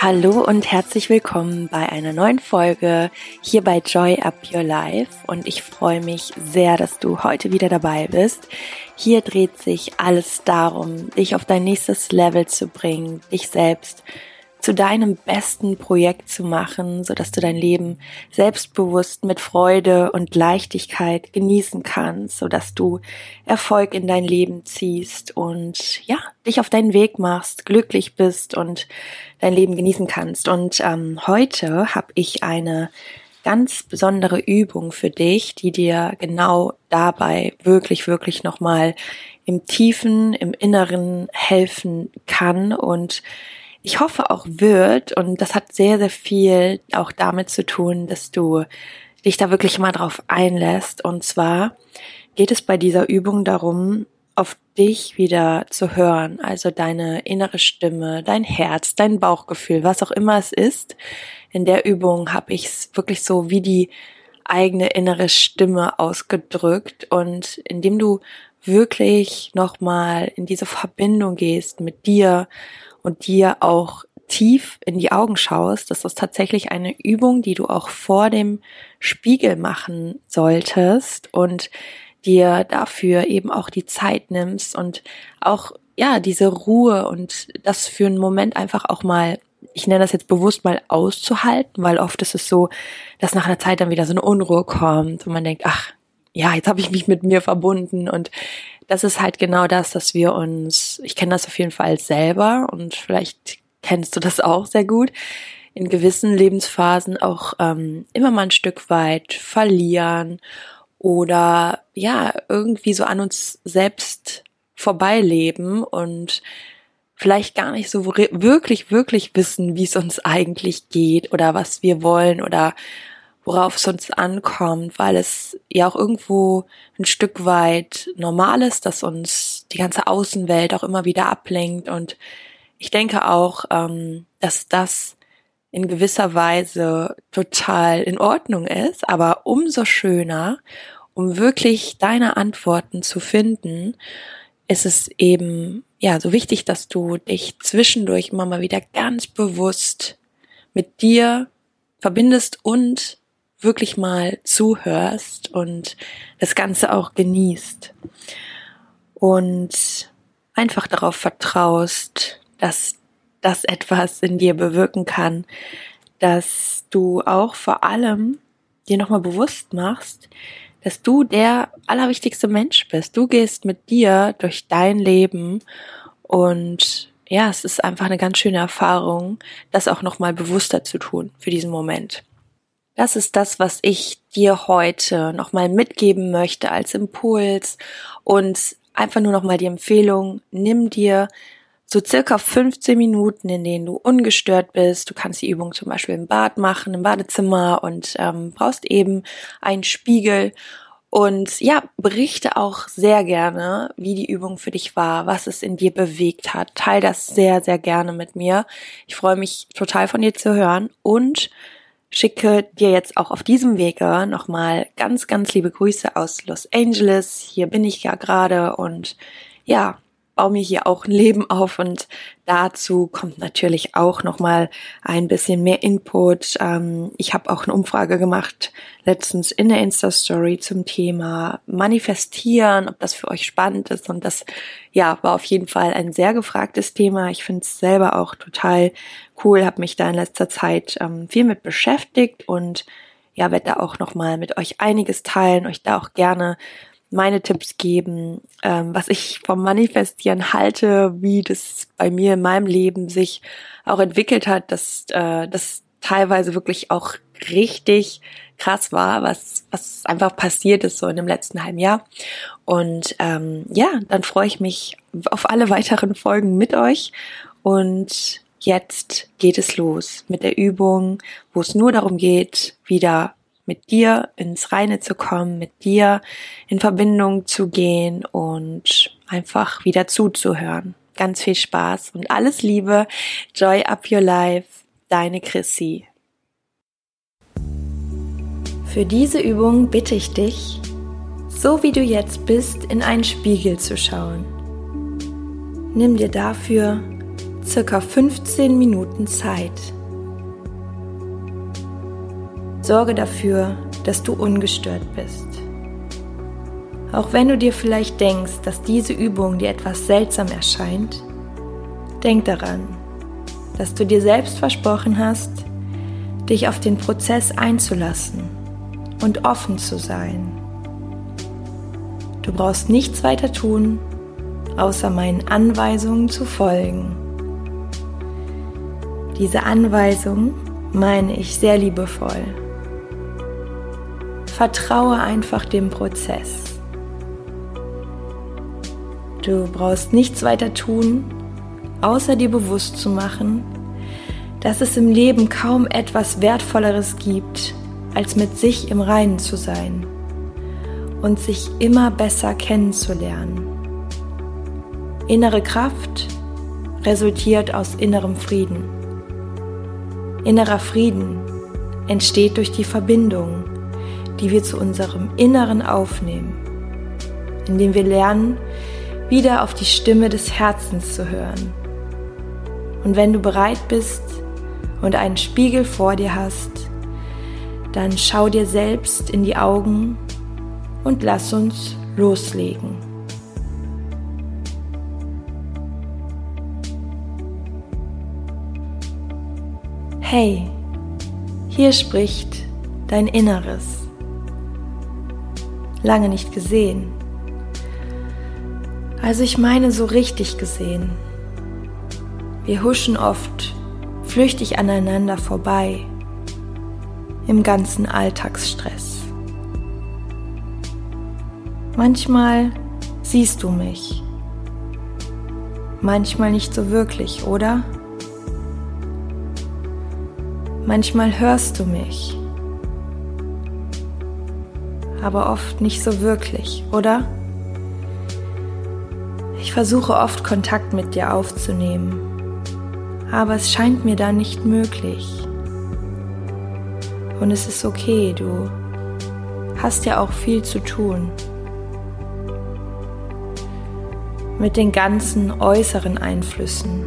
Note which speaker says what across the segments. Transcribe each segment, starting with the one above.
Speaker 1: Hallo und herzlich willkommen bei einer neuen Folge hier bei Joy Up Your Life und ich freue mich sehr, dass du heute wieder dabei bist. Hier dreht sich alles darum, dich auf dein nächstes Level zu bringen, dich selbst zu deinem besten Projekt zu machen, so dass du dein Leben selbstbewusst mit Freude und Leichtigkeit genießen kannst, so dass du Erfolg in dein Leben ziehst und ja, dich auf deinen Weg machst, glücklich bist und dein Leben genießen kannst. Und ähm, heute habe ich eine ganz besondere Übung für dich, die dir genau dabei wirklich, wirklich nochmal im Tiefen, im Inneren helfen kann und ich hoffe auch wird, und das hat sehr, sehr viel auch damit zu tun, dass du dich da wirklich mal drauf einlässt. Und zwar geht es bei dieser Übung darum, auf dich wieder zu hören, also deine innere Stimme, dein Herz, dein Bauchgefühl, was auch immer es ist. In der Übung habe ich es wirklich so wie die eigene innere Stimme ausgedrückt und indem du wirklich nochmal in diese Verbindung gehst mit dir und dir auch tief in die Augen schaust, das ist tatsächlich eine Übung, die du auch vor dem Spiegel machen solltest und dir dafür eben auch die Zeit nimmst und auch ja diese Ruhe und das für einen Moment einfach auch mal ich nenne das jetzt bewusst mal auszuhalten, weil oft ist es so, dass nach einer Zeit dann wieder so eine Unruhe kommt und man denkt, ach, ja, jetzt habe ich mich mit mir verbunden und das ist halt genau das, dass wir uns, ich kenne das auf jeden Fall selber und vielleicht kennst du das auch sehr gut, in gewissen Lebensphasen auch ähm, immer mal ein Stück weit verlieren oder ja, irgendwie so an uns selbst vorbeileben und vielleicht gar nicht so wirklich, wirklich wissen, wie es uns eigentlich geht oder was wir wollen oder worauf es uns ankommt, weil es ja auch irgendwo ein Stück weit normal ist, dass uns die ganze Außenwelt auch immer wieder ablenkt. Und ich denke auch, ähm, dass das in gewisser Weise total in Ordnung ist, aber umso schöner, um wirklich deine Antworten zu finden, ist es eben ja so wichtig, dass du dich zwischendurch immer mal wieder ganz bewusst mit dir verbindest und wirklich mal zuhörst und das Ganze auch genießt und einfach darauf vertraust, dass das etwas in dir bewirken kann, dass du auch vor allem dir nochmal bewusst machst, dass du der allerwichtigste Mensch bist. Du gehst mit dir durch dein Leben und ja, es ist einfach eine ganz schöne Erfahrung, das auch nochmal bewusster zu tun für diesen Moment. Das ist das, was ich dir heute nochmal mitgeben möchte als Impuls und einfach nur nochmal die Empfehlung, nimm dir so circa 15 Minuten, in denen du ungestört bist. Du kannst die Übung zum Beispiel im Bad machen, im Badezimmer und ähm, brauchst eben einen Spiegel. Und ja, berichte auch sehr gerne, wie die Übung für dich war, was es in dir bewegt hat. Teil das sehr, sehr gerne mit mir. Ich freue mich total von dir zu hören und schicke dir jetzt auch auf diesem Wege nochmal ganz, ganz liebe Grüße aus Los Angeles. Hier bin ich ja gerade und ja, baue mir hier auch ein Leben auf und dazu kommt natürlich auch nochmal ein bisschen mehr Input. Ähm, ich habe auch eine Umfrage gemacht letztens in der Insta-Story zum Thema Manifestieren, ob das für euch spannend ist und das ja war auf jeden Fall ein sehr gefragtes Thema. Ich finde es selber auch total cool, habe mich da in letzter Zeit ähm, viel mit beschäftigt und ja, werde da auch nochmal mit euch einiges teilen, euch da auch gerne meine Tipps geben, ähm, was ich vom Manifestieren halte, wie das bei mir in meinem Leben sich auch entwickelt hat, dass äh, das teilweise wirklich auch richtig krass war, was, was einfach passiert ist so in dem letzten halben Jahr. Und ähm, ja, dann freue ich mich auf alle weiteren Folgen mit euch. Und jetzt geht es los mit der Übung, wo es nur darum geht, wieder mit dir ins Reine zu kommen, mit dir in Verbindung zu gehen und einfach wieder zuzuhören. Ganz viel Spaß und alles Liebe. Joy up your life. Deine Chrissy. Für diese Übung bitte ich dich, so wie du jetzt bist, in einen Spiegel zu schauen. Nimm dir dafür
Speaker 2: circa 15 Minuten Zeit. Sorge dafür, dass du ungestört bist. Auch wenn du dir vielleicht denkst, dass diese Übung dir etwas seltsam erscheint, denk daran, dass du dir selbst versprochen hast, dich auf den Prozess einzulassen und offen zu sein. Du brauchst nichts weiter tun, außer meinen Anweisungen zu folgen. Diese Anweisung meine ich sehr liebevoll. Vertraue einfach dem Prozess. Du brauchst nichts weiter tun, außer dir bewusst zu machen, dass es im Leben kaum etwas Wertvolleres gibt, als mit sich im Reinen zu sein und sich immer besser kennenzulernen. Innere Kraft resultiert aus innerem Frieden. Innerer Frieden entsteht durch die Verbindung die wir zu unserem Inneren aufnehmen, indem wir lernen, wieder auf die Stimme des Herzens zu hören. Und wenn du bereit bist und einen Spiegel vor dir hast, dann schau dir selbst in die Augen und lass uns loslegen. Hey, hier spricht dein Inneres lange nicht gesehen. Also ich meine so richtig gesehen. Wir huschen oft flüchtig aneinander vorbei im ganzen Alltagsstress. Manchmal siehst du mich, manchmal nicht so wirklich, oder? Manchmal hörst du mich aber oft nicht so wirklich, oder? Ich versuche oft Kontakt mit dir aufzunehmen, aber es scheint mir da nicht möglich. Und es ist okay, du hast ja auch viel zu tun. Mit den ganzen äußeren Einflüssen,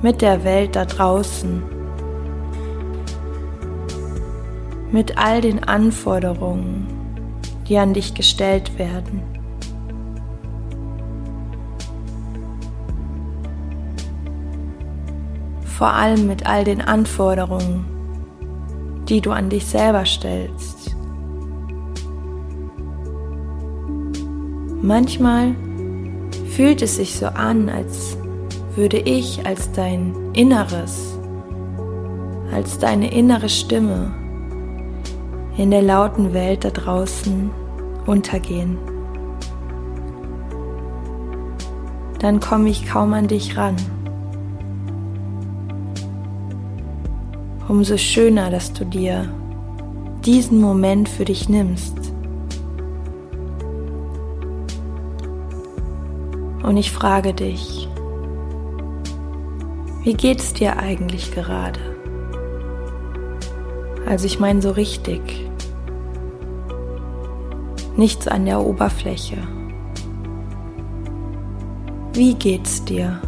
Speaker 2: mit der Welt da draußen mit all den Anforderungen, die an dich gestellt werden. Vor allem mit all den Anforderungen, die du an dich selber stellst. Manchmal fühlt es sich so an, als würde ich als dein Inneres, als deine innere Stimme in der lauten Welt da draußen untergehen. Dann komme ich kaum an dich ran. Umso schöner, dass du dir diesen Moment für dich nimmst. Und ich frage dich, wie geht's dir eigentlich gerade? Also ich meine so richtig nichts an der Oberfläche. Wie geht's dir?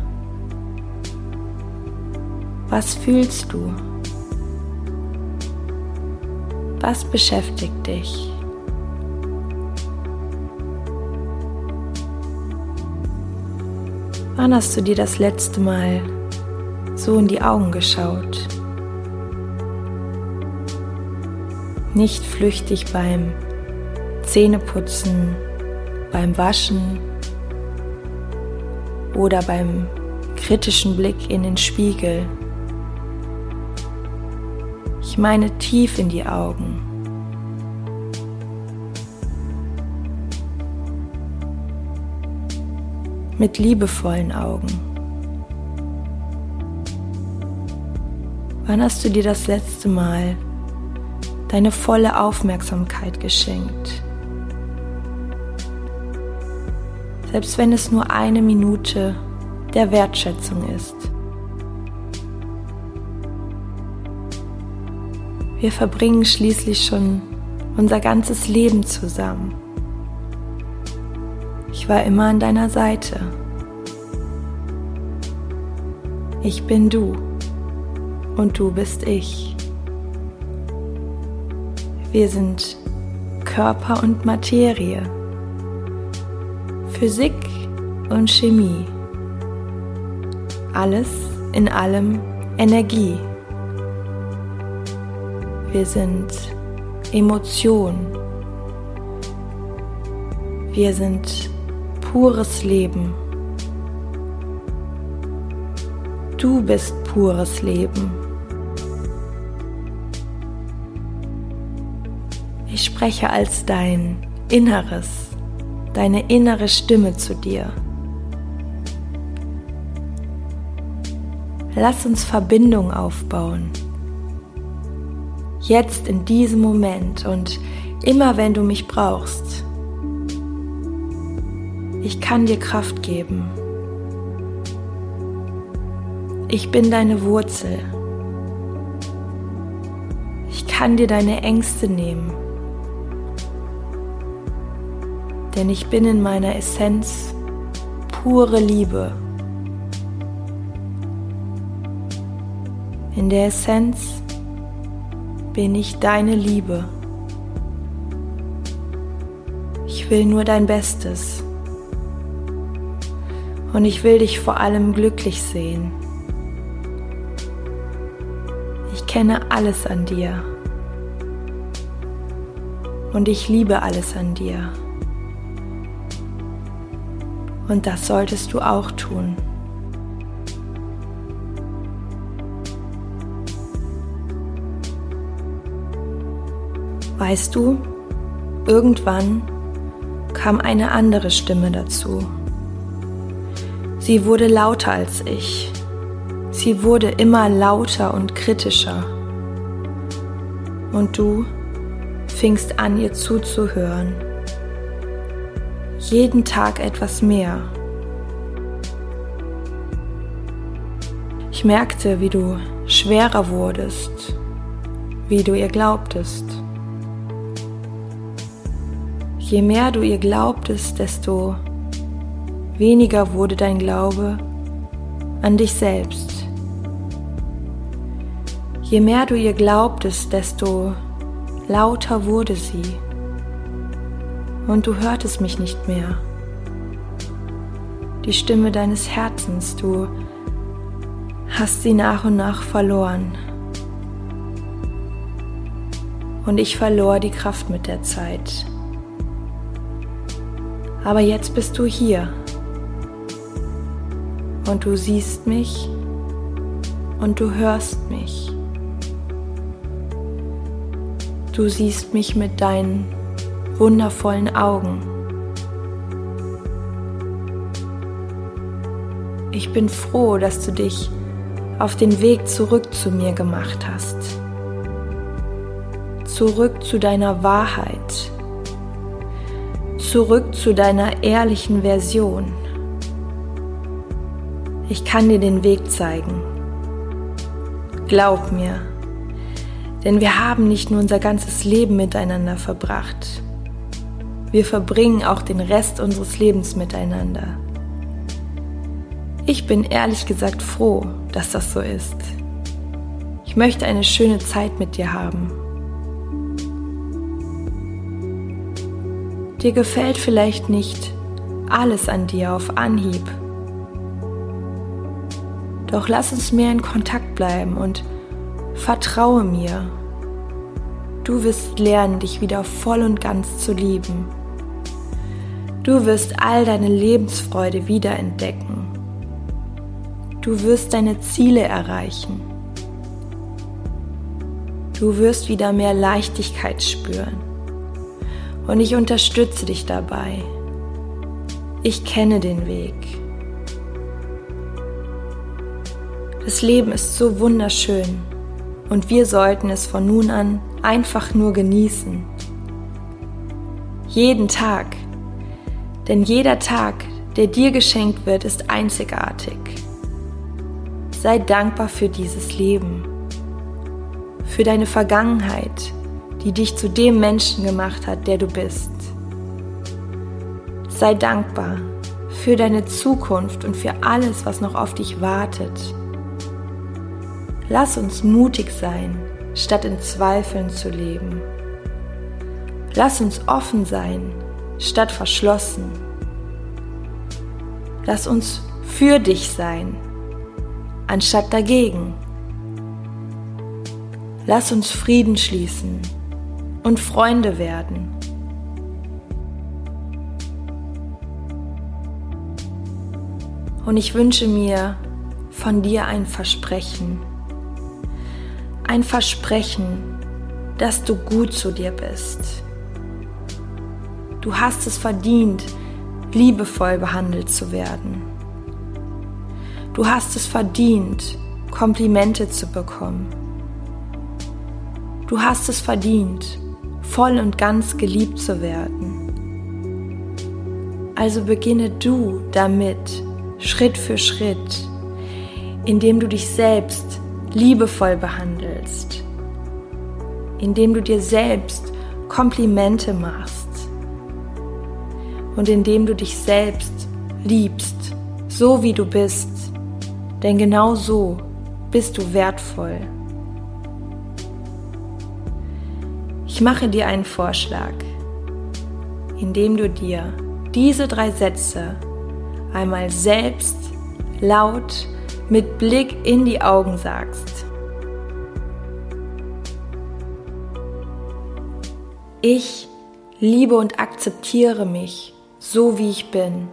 Speaker 2: Was fühlst du? Was beschäftigt dich? Wann hast du dir das letzte Mal so in die Augen geschaut? Nicht flüchtig beim Zähneputzen, beim Waschen oder beim kritischen Blick in den Spiegel. Ich meine tief in die Augen. Mit liebevollen Augen. Wann hast du dir das letzte Mal deine volle Aufmerksamkeit geschenkt? Selbst wenn es nur eine Minute der Wertschätzung ist. Wir verbringen schließlich schon unser ganzes Leben zusammen. Ich war immer an deiner Seite. Ich bin du und du bist ich. Wir sind Körper und Materie, Physik und Chemie. Alles in allem Energie. Wir sind Emotion. Wir sind pures Leben. Du bist pures Leben. Ich spreche als dein Inneres, deine innere Stimme zu dir. Lass uns Verbindung aufbauen. Jetzt in diesem Moment und immer wenn du mich brauchst. Ich kann dir Kraft geben. Ich bin deine Wurzel. Ich kann dir deine Ängste nehmen. Denn ich bin in meiner Essenz pure Liebe. In der Essenz bin ich deine Liebe. Ich will nur dein Bestes. Und ich will dich vor allem glücklich sehen. Ich kenne alles an dir. Und ich liebe alles an dir. Und das solltest du auch tun. Weißt du, irgendwann kam eine andere Stimme dazu. Sie wurde lauter als ich. Sie wurde immer lauter und kritischer. Und du fingst an, ihr zuzuhören. Jeden Tag etwas mehr. Ich merkte, wie du schwerer wurdest, wie du ihr glaubtest. Je mehr du ihr glaubtest, desto weniger wurde dein Glaube an dich selbst. Je mehr du ihr glaubtest, desto lauter wurde sie. Und du hörtest mich nicht mehr. Die Stimme deines Herzens, du hast sie nach und nach verloren. Und ich verlor die Kraft mit der Zeit. Aber jetzt bist du hier und du siehst mich und du hörst mich. Du siehst mich mit deinen wundervollen Augen. Ich bin froh, dass du dich auf den Weg zurück zu mir gemacht hast. Zurück zu deiner Wahrheit zurück zu deiner ehrlichen Version. Ich kann dir den Weg zeigen. Glaub mir, denn wir haben nicht nur unser ganzes Leben miteinander verbracht, wir verbringen auch den Rest unseres Lebens miteinander. Ich bin ehrlich gesagt froh, dass das so ist. Ich möchte eine schöne Zeit mit dir haben. Dir gefällt vielleicht nicht alles an dir auf Anhieb. Doch lass uns mehr in Kontakt bleiben und vertraue mir. Du wirst lernen, dich wieder voll und ganz zu lieben. Du wirst all deine Lebensfreude wiederentdecken. Du wirst deine Ziele erreichen. Du wirst wieder mehr Leichtigkeit spüren und ich unterstütze dich dabei. Ich kenne den Weg. Das Leben ist so wunderschön und wir sollten es von nun an einfach nur genießen. Jeden Tag, denn jeder Tag, der dir geschenkt wird, ist einzigartig. Sei dankbar für dieses Leben, für deine Vergangenheit, die dich zu dem Menschen gemacht hat, der du bist. Sei dankbar für deine Zukunft und für alles, was noch auf dich wartet. Lass uns mutig sein, statt in Zweifeln zu leben. Lass uns offen sein, statt verschlossen. Lass uns für dich sein, anstatt dagegen. Lass uns Frieden schließen und Freunde werden. Und ich wünsche mir von dir ein Versprechen. Ein Versprechen, dass du gut zu dir bist. Du hast es verdient, liebevoll behandelt zu werden. Du hast es verdient, Komplimente zu bekommen. Du hast es verdient, voll und ganz geliebt zu werden. Also beginne du damit, Schritt für Schritt, indem du dich selbst liebevoll behandelst, indem du dir selbst Komplimente machst und indem du dich selbst liebst, so wie du bist, denn genau so bist du wertvoll. Ich mache dir einen Vorschlag, indem du dir diese drei Sätze einmal selbst laut mit Blick in die Augen sagst. Ich liebe und akzeptiere mich so, wie ich bin.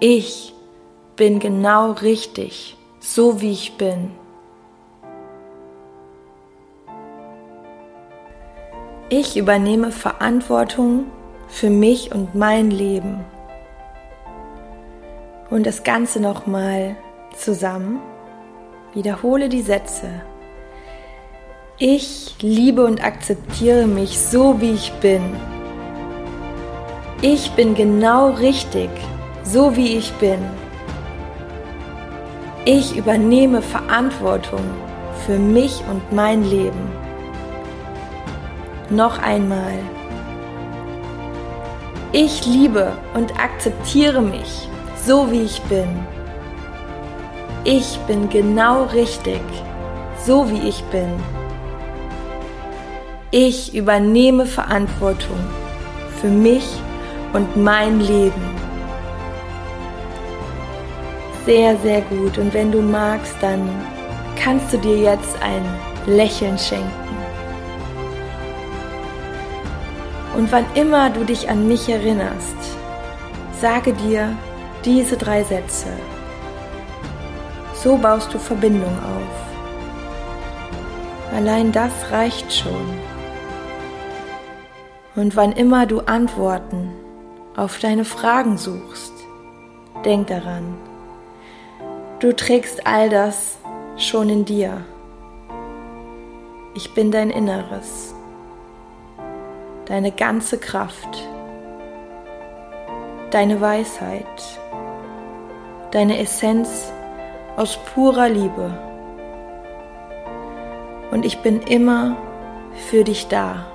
Speaker 2: Ich bin genau richtig, so wie ich bin. Ich übernehme Verantwortung für mich und mein Leben. Und das Ganze nochmal zusammen. Wiederhole die Sätze. Ich liebe und akzeptiere mich so, wie ich bin. Ich bin genau richtig, so wie ich bin. Ich übernehme Verantwortung für mich und mein Leben. Noch einmal. Ich liebe und akzeptiere mich, so wie ich bin. Ich bin genau richtig, so wie ich bin. Ich übernehme Verantwortung für mich und mein Leben. Sehr, sehr gut. Und wenn du magst, dann kannst du dir jetzt ein Lächeln schenken. Und wann immer du dich an mich erinnerst, sage dir diese drei Sätze. So baust du Verbindung auf. Allein das reicht schon. Und wann immer du Antworten auf deine Fragen suchst, denk daran, du trägst all das schon in dir. Ich bin dein Inneres deine ganze Kraft, deine Weisheit, deine Essenz aus purer Liebe. Und ich bin immer für dich da.